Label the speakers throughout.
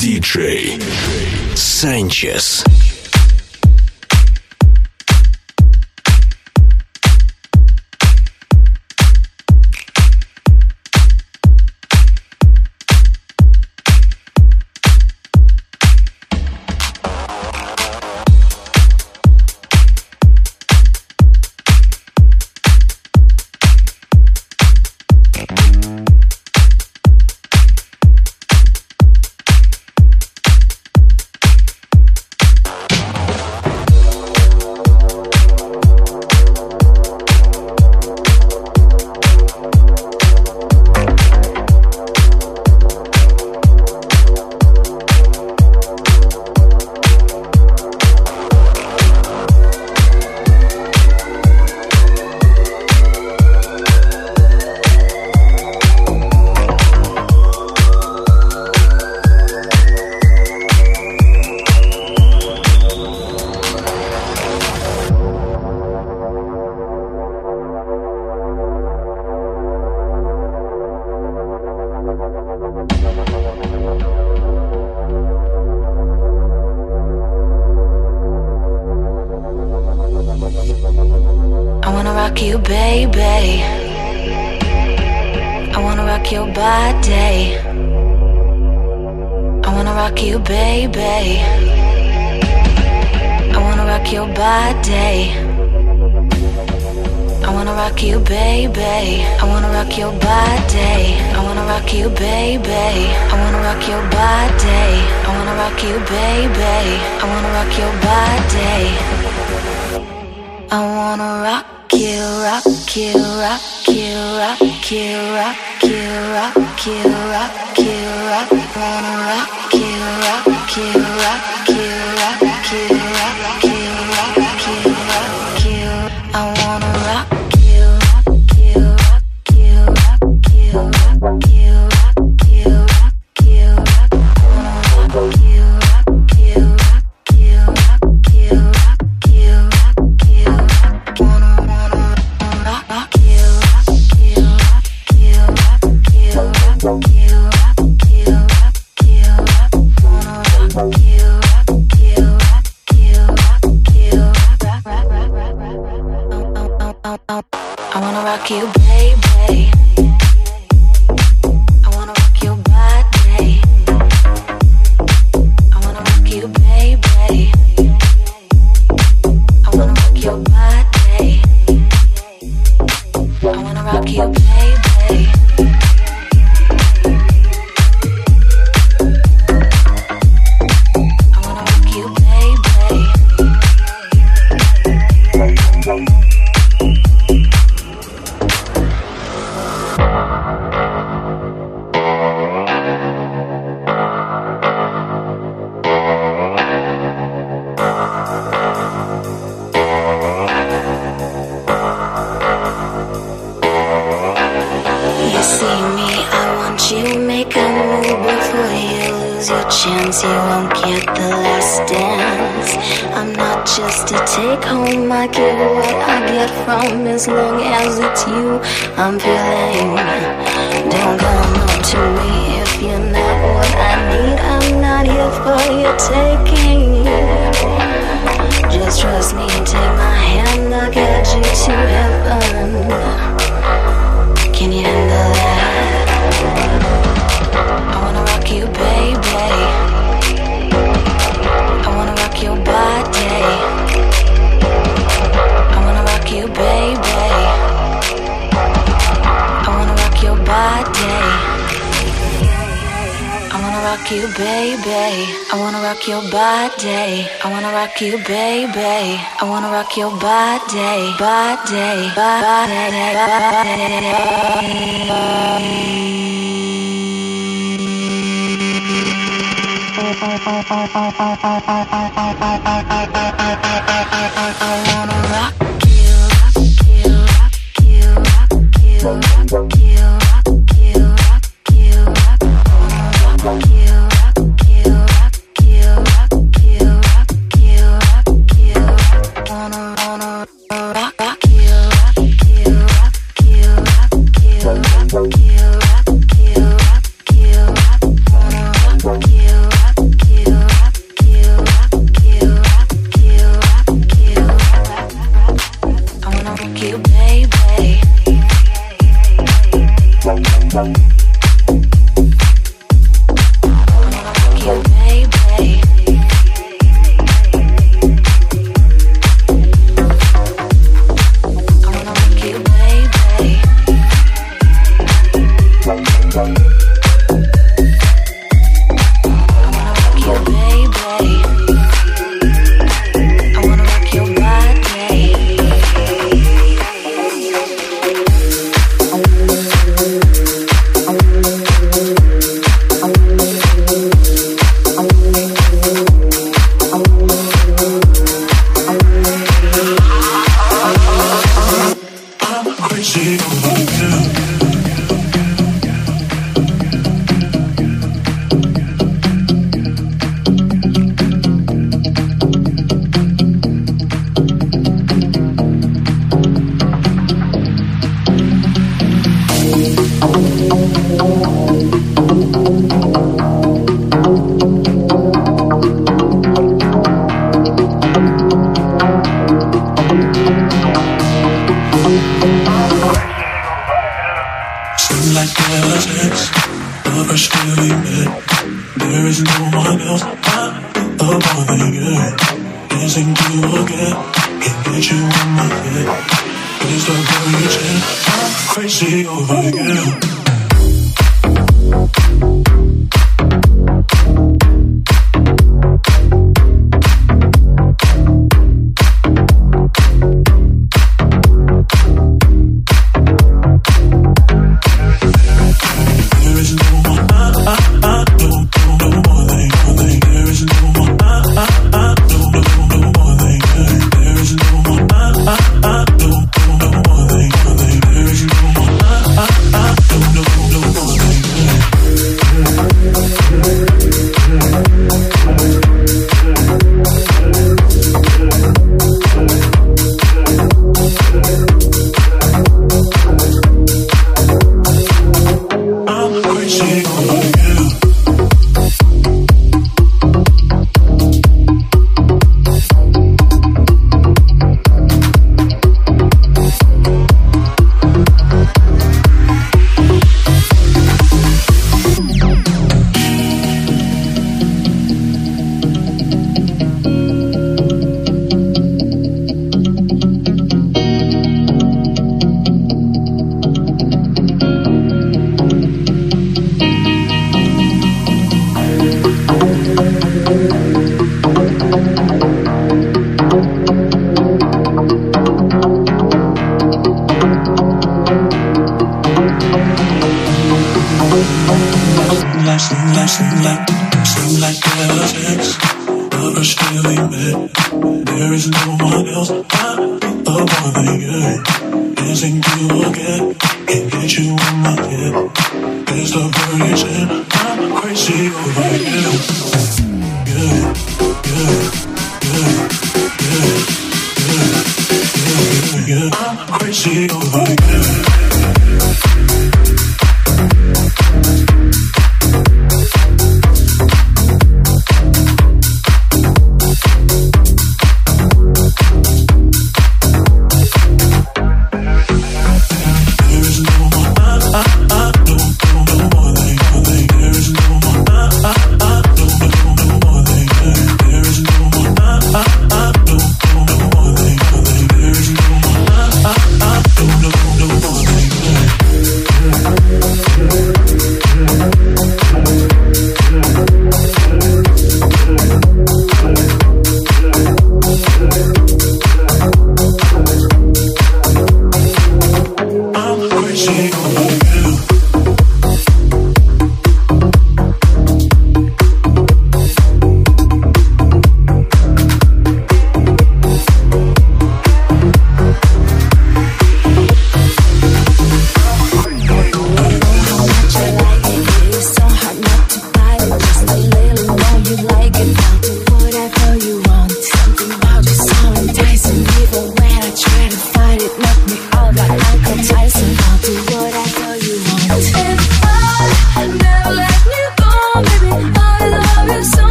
Speaker 1: Диджей Санчес.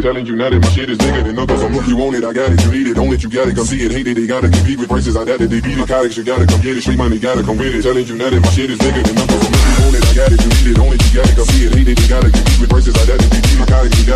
Speaker 2: It. Telling you now that my shit is bigger than others. I'm look, you want it, I got it. You need it, own it, you got it, come see it. Hate it, they gotta compete with prices. I doubt it, they beat narcotics. You gotta come get it. Street money, gotta come with it. Telling you now that my shit is bigger than others. I'm look, you want it, I got it. You need it, own it, you gotta come see it. Hate it, they gotta compete with prices. I doubt it, they beat narcotics. You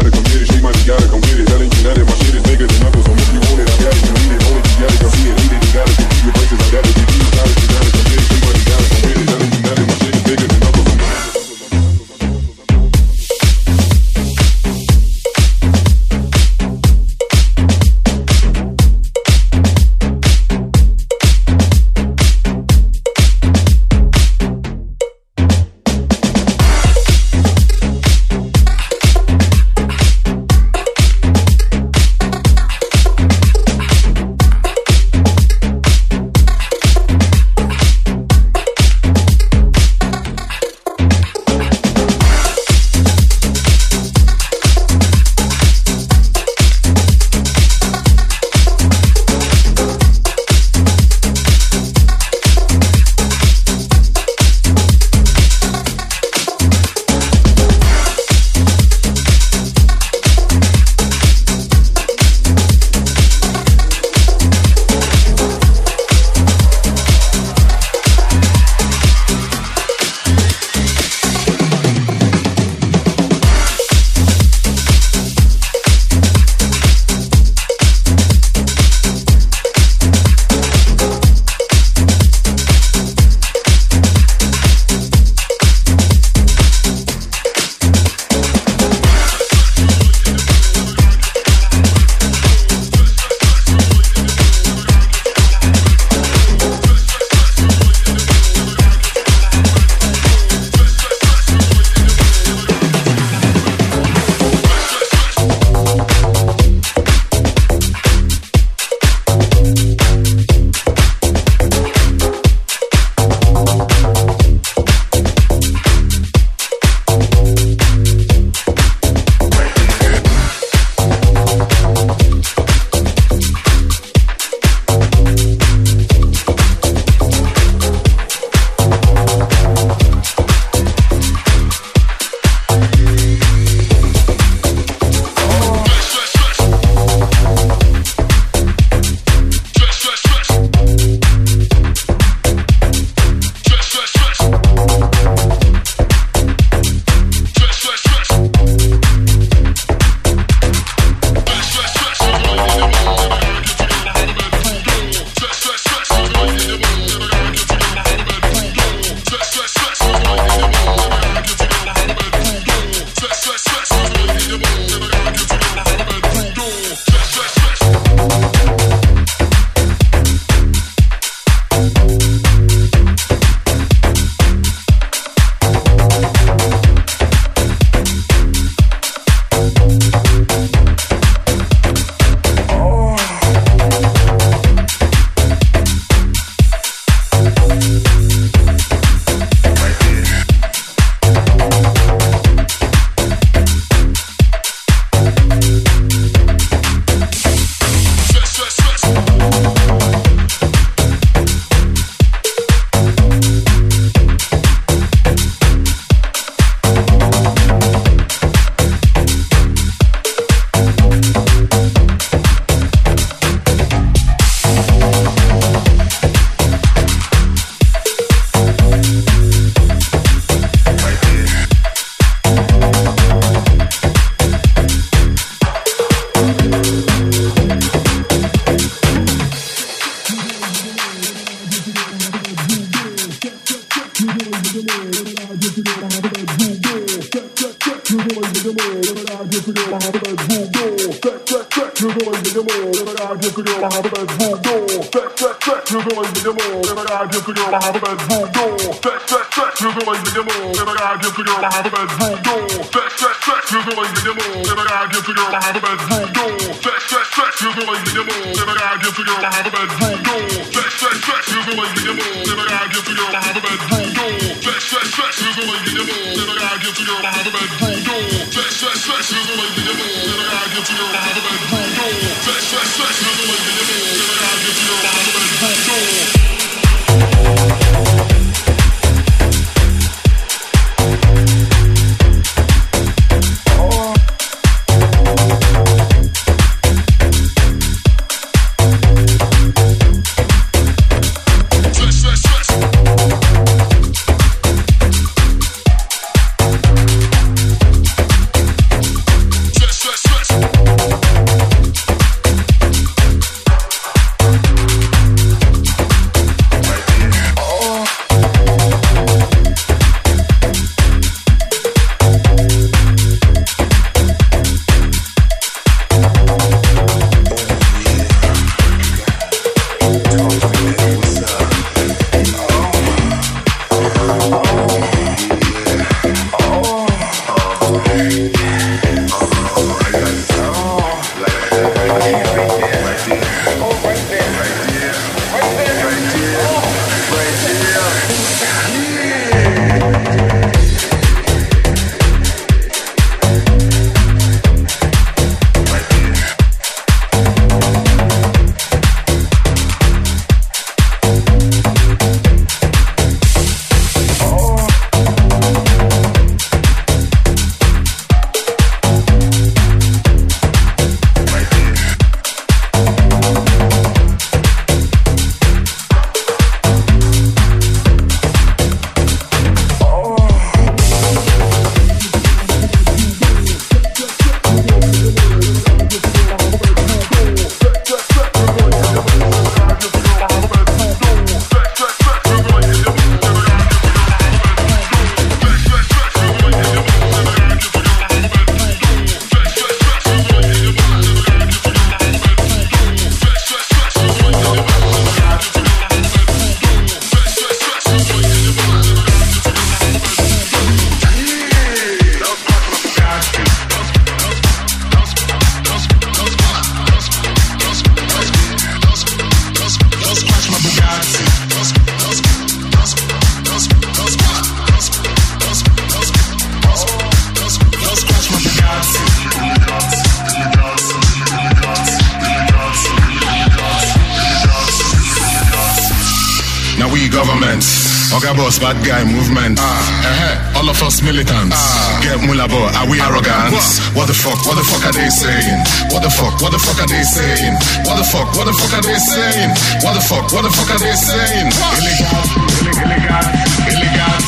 Speaker 3: boss, bad guy movement. Ah, uh-huh. All of us militants. Ah, get mulabo, are we arrogant? What the fuck? What the fuck are they saying? What the fuck? What the fuck are they saying? What the fuck? What the fuck are they saying? What the fuck? What the fuck are they saying? Illegal, illegal, illegal,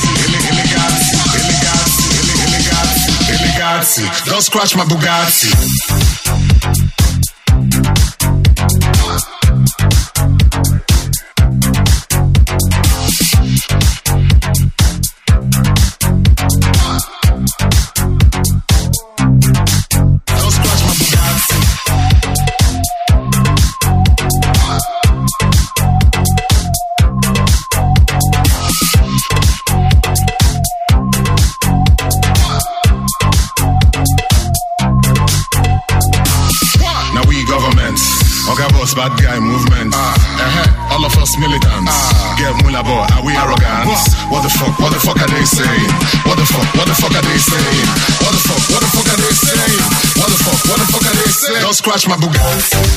Speaker 3: illegal, illegal, illegal, Don't scratch my Bugatti. Saying? Don't scratch my Bugatti.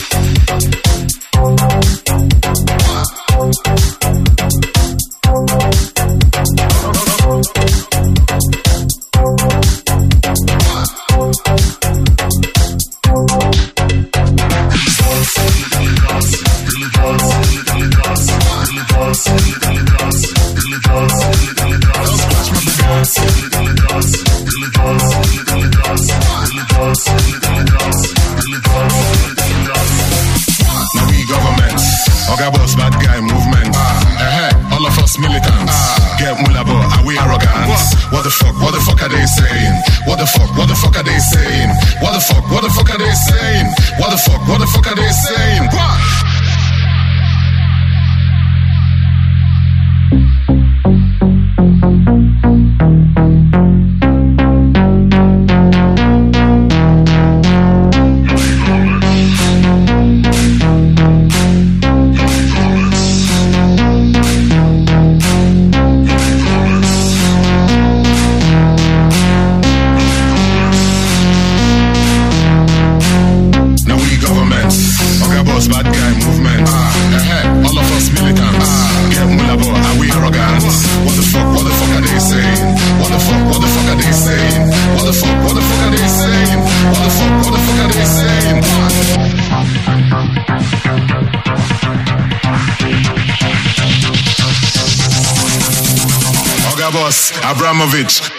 Speaker 4: Abramovich.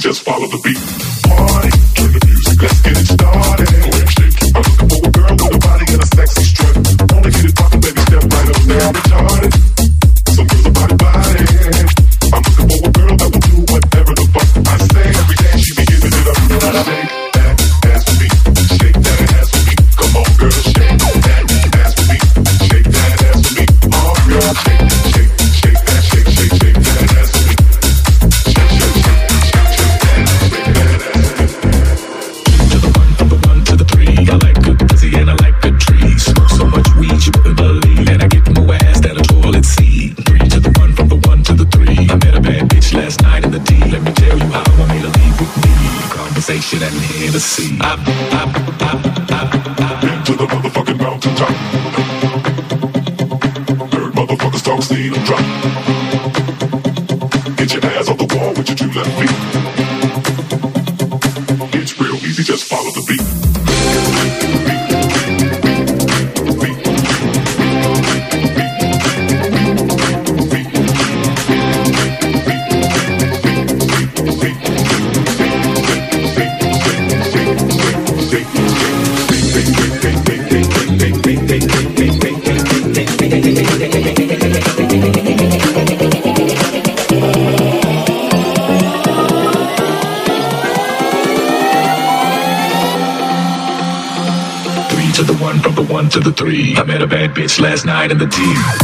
Speaker 4: just follow the beat.
Speaker 5: Last night in the team.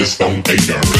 Speaker 6: Just don't care.
Speaker 7: keys.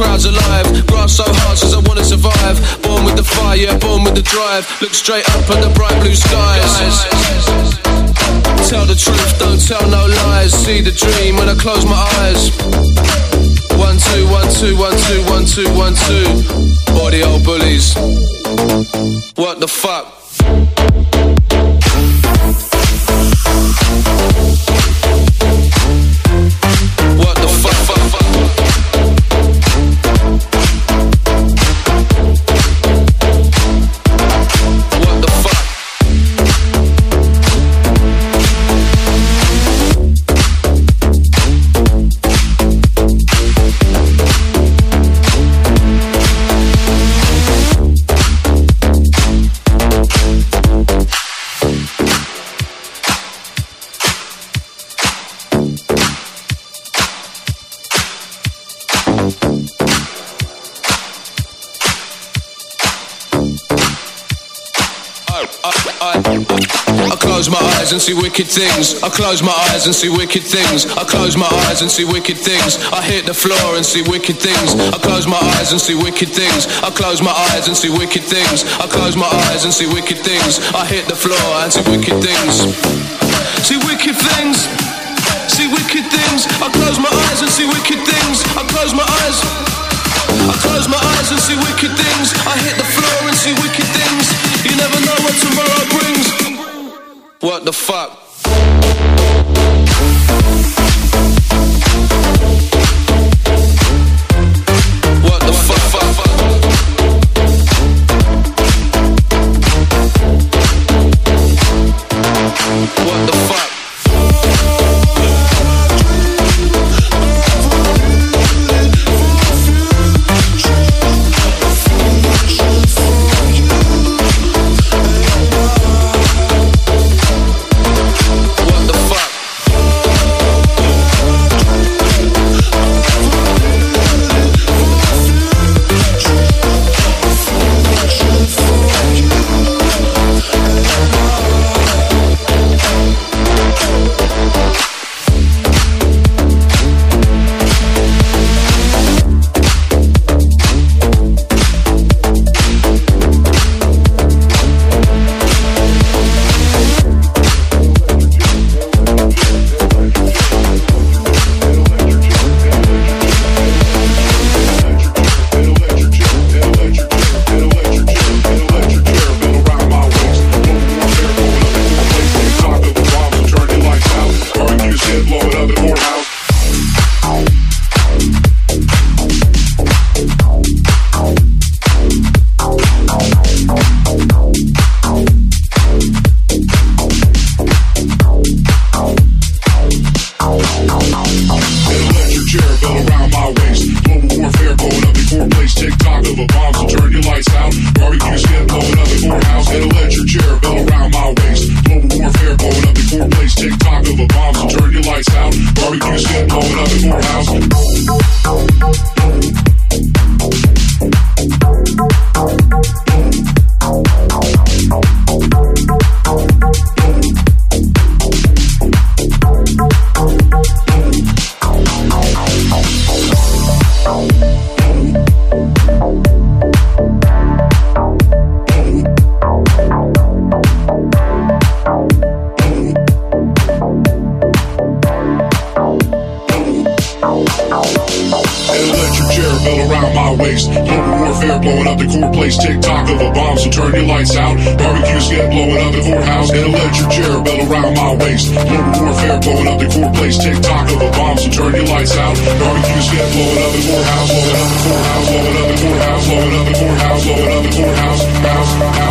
Speaker 8: Crowds alive. Grass so hard since I wanna survive. Born with the fire, born with the drive. Look straight up at the bright blue skies. Tell the truth, don't tell no lies. See the dream when I close my eyes. One, two, one, two, one, two, one, two, one, two. All the old bullies. What the fuck? Eyes and see wicked things. I close my eyes and see wicked things. I close my eyes and see wicked things. I hit the floor and see wicked things. I close my eyes and see wicked things. I close my eyes and see wicked things. I close my eyes and see wicked things. I hit the floor and see wicked things. See wicked things. See wicked things. I close my eyes and see wicked things. I close my eyes. I close my eyes and see wicked things. I hit the floor and see wicked things. You never know what tomorrow brings. What the fuck?
Speaker 9: Bounce over another courthouse, bounce, bounce.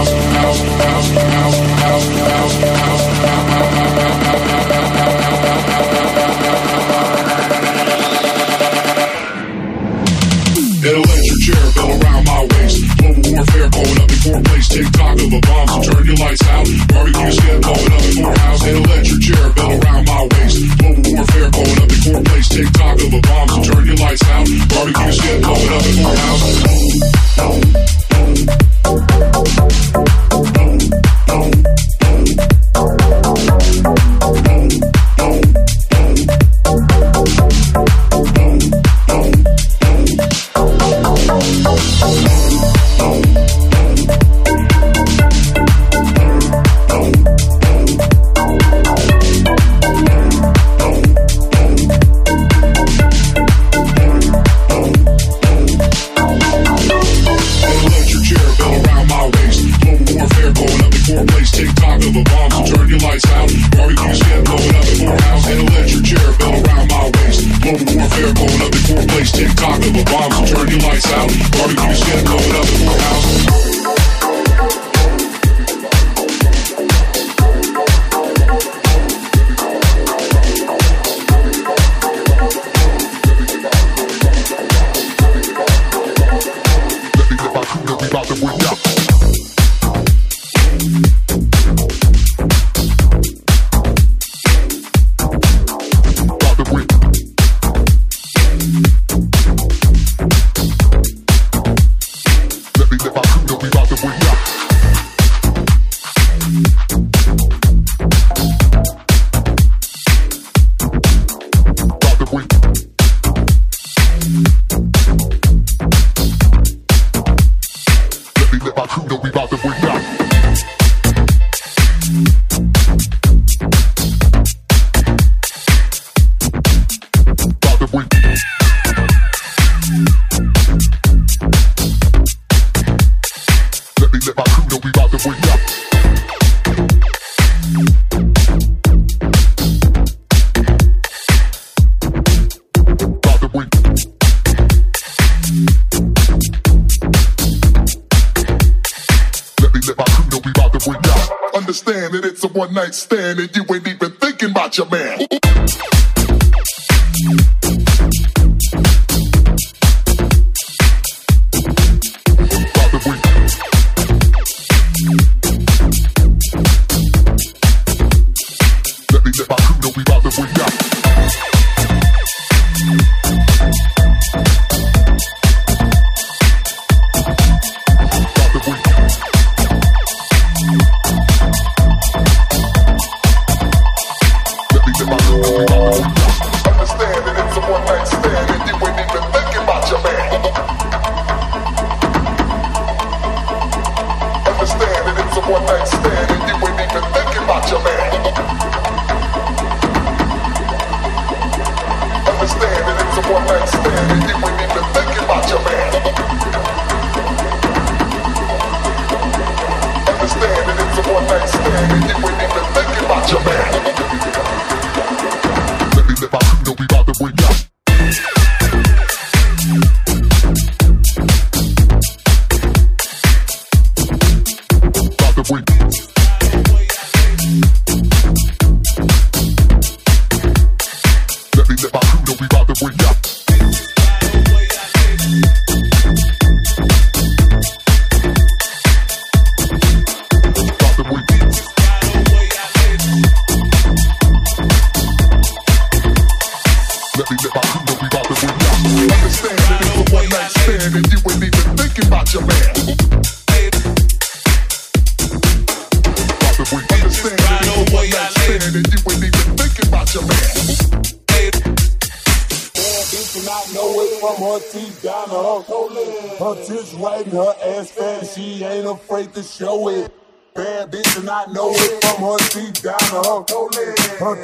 Speaker 9: a
Speaker 10: one night stand and you ain't even thinking about your man.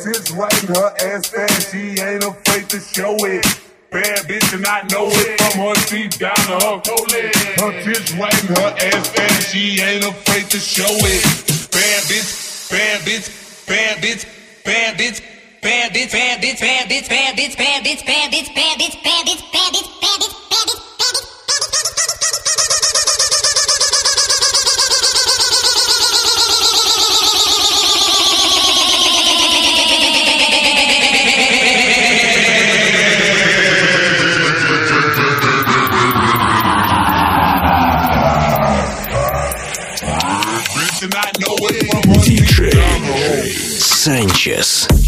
Speaker 11: tits right, her ass fat, she ain't afraid to show it. Bad bitch and I know it from her feet down to her toilet. Her tits right, her ass fat, she ain't afraid to show it.
Speaker 12: Bad bitch, bad bitch, bad bitch, bad bitch. Bandits, bandits, bandits, bandits, bandits, bandits, bandits, bandits,
Speaker 11: bandits,
Speaker 12: bandits, bandits, bandits.
Speaker 11: Sanchez.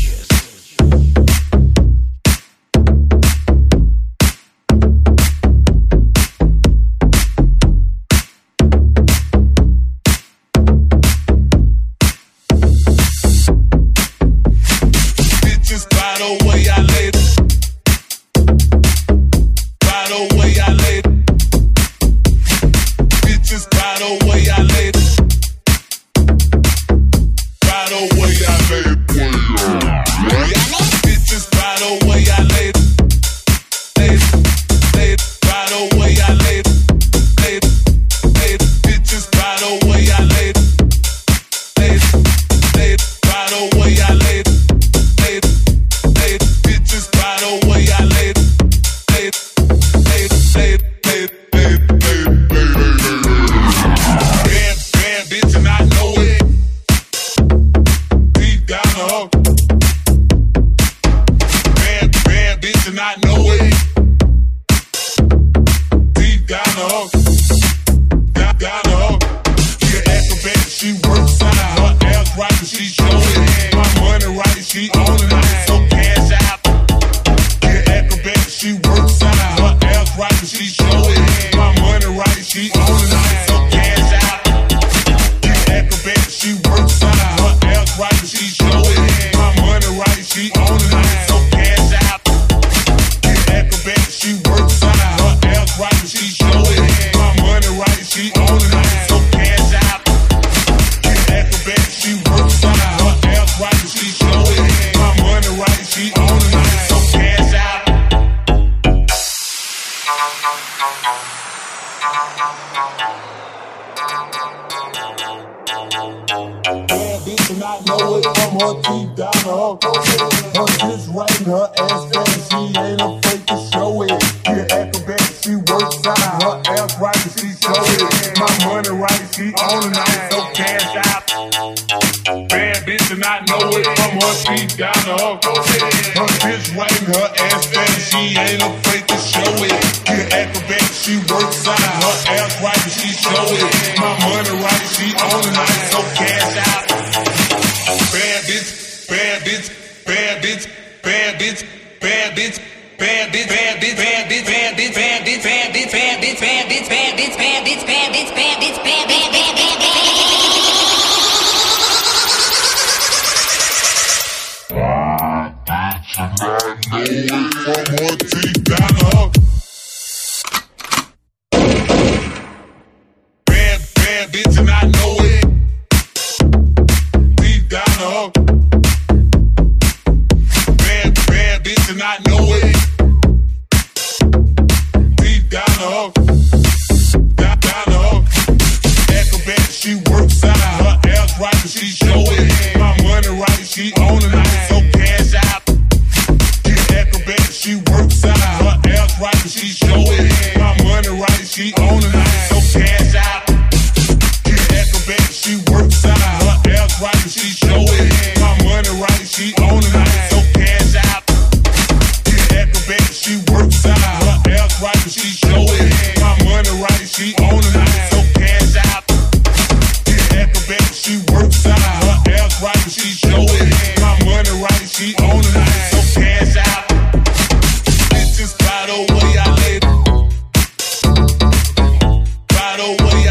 Speaker 12: know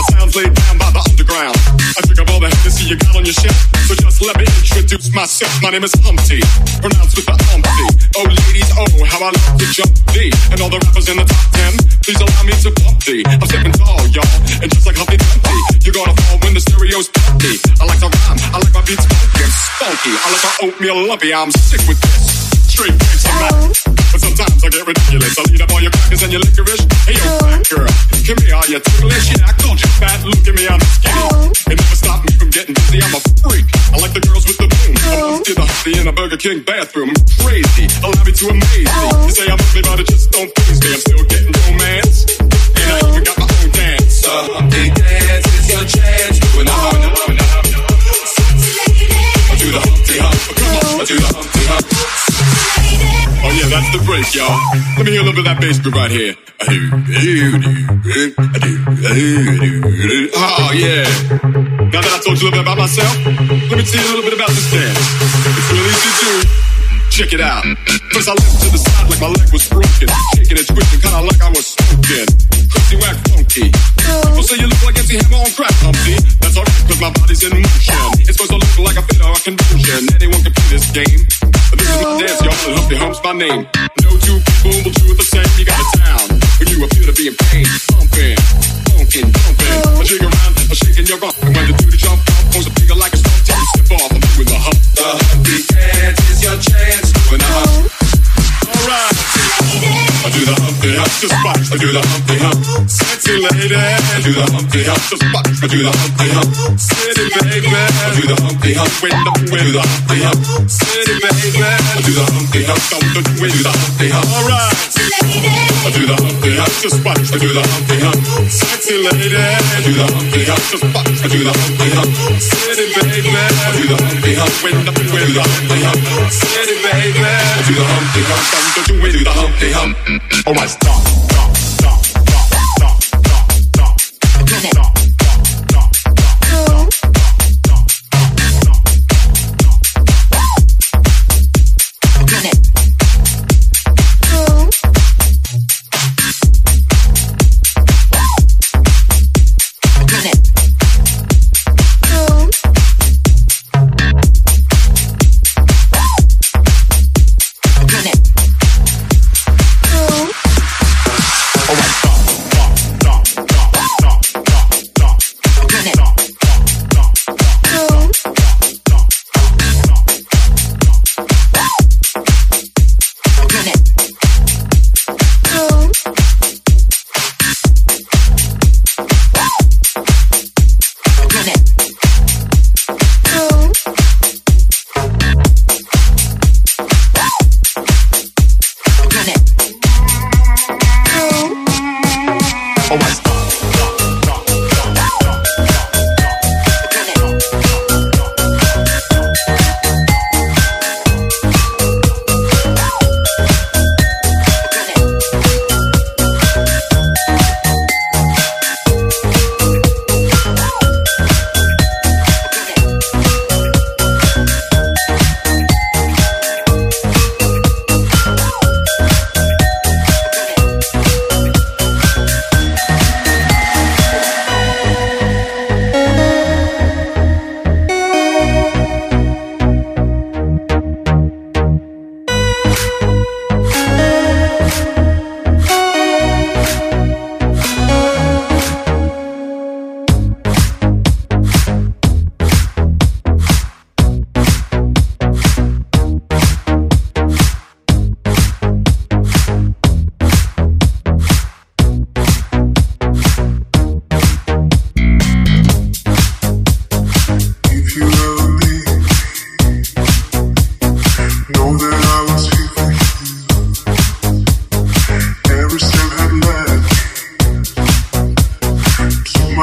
Speaker 12: My sound's laid down by the underground. I drink up all the see you got on your shelf. So just let me introduce myself.
Speaker 9: My name is Humpty, pronounced with the Humpty. Oh, ladies, oh, how I love to jump D. And all the rappers in the top ten, please allow me to bump D. I'm stepping tall, y'all, and just like Humpty Dumpty, you're gonna fall when the stereo's pumpy. I like to rhyme, I like my beats and spunky. I like my oatmeal lumpy, I'm sick with this. Straight face and rap. But sometimes I get ridiculous. I lead up all your crackers and your licorice. Hey, yo, fat girl, come here, are you ticklish? Yeah, I called you fat, look at me, I'm skinny. It never stopped me from getting busy, I'm a freak. I like the girls with the boom. I'm to the Humpty in a Burger King bathroom. Crazy, allow me to amaze me. You say I'm ugly, but it just don't please me. I'm still getting romance. And I even got my own dance. The dance is your chance. Doing the hum, the the Humpty Hump. Come on, I do the Humpty Hump. Oh yeah, that's the break, y'all. Let me hear a little bit of that bass group right here. Oh yeah. Now that I told you a little bit about myself, let me tell you a little bit about this dance. It's really easy to do. Check it out. First I left to the side like my leg was broken. Shaking and twitching, kinda like I was smoking. Crazy whack People say you look like. That's my body's in motion. It's supposed to look like a fit or a. Anyone can play this game. This is my dance, y'all, Hump's my name. No two people the same. You got you appear to be in pain. I jig around, I'm shaking your rump. And when the jump a like a you step off. I'm doing the hump. The dance is your chance. Alright. I do the Humpty Hump, just watch. I do the Humpty Hump. Sexy lady. I do the Humpty Hump, just watch. I do the Humpty Hump. City baby. I do the Humpty Hump. When the when the Humpty Hump. City baby. I do the Humpty Hump. Don't do the do the Humpty Hump. Alright. I do the Humpty Hump, just watch. I do the Humpty Hump. Sexy lady. I do the Humpty Hump, just watch. I do the Humpty Hump. City baby. I do the Humpty Hump. When the when the Humpty Hump. City baby. I do the Humpty Hump. Don't do do the Humpty Hump. Alright, stop.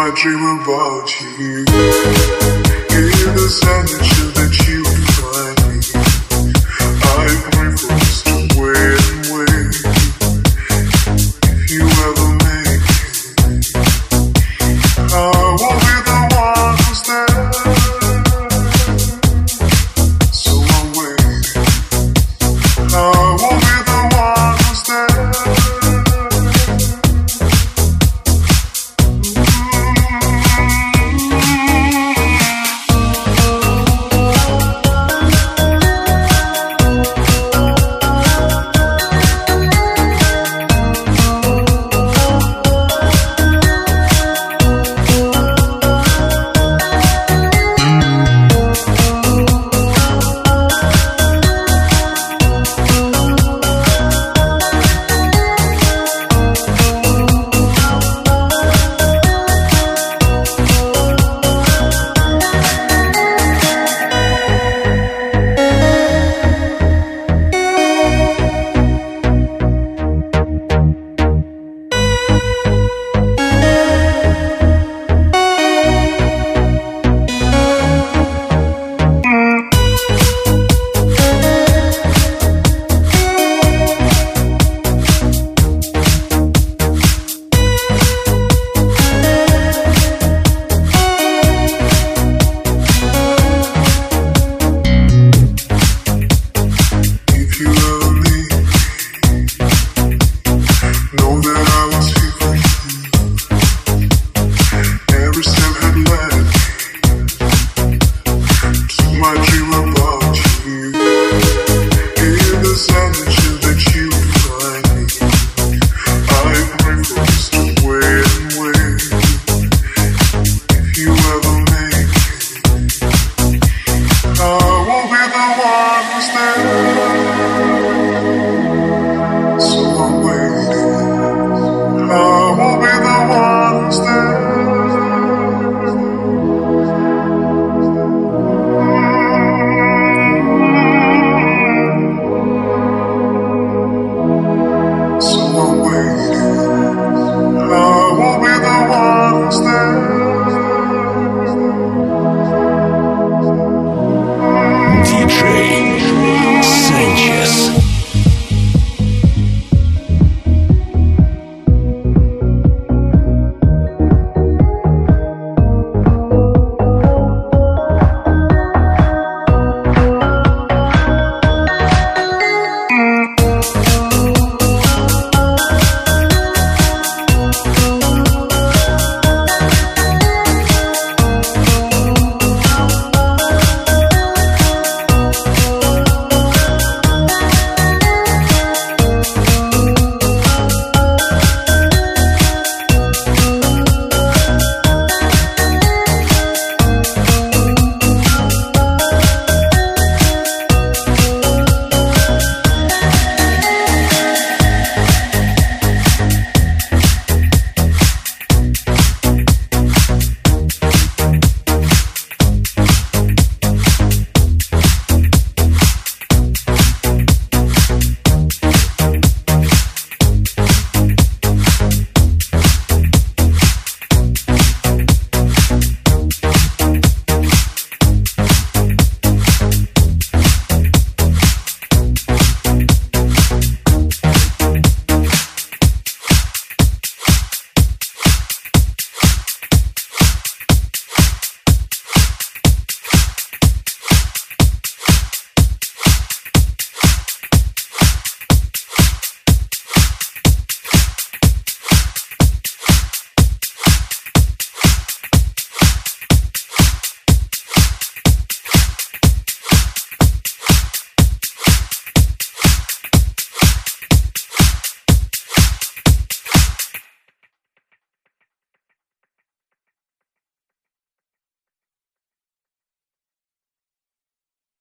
Speaker 9: I dream
Speaker 13: about you. In the silence, that you find me. I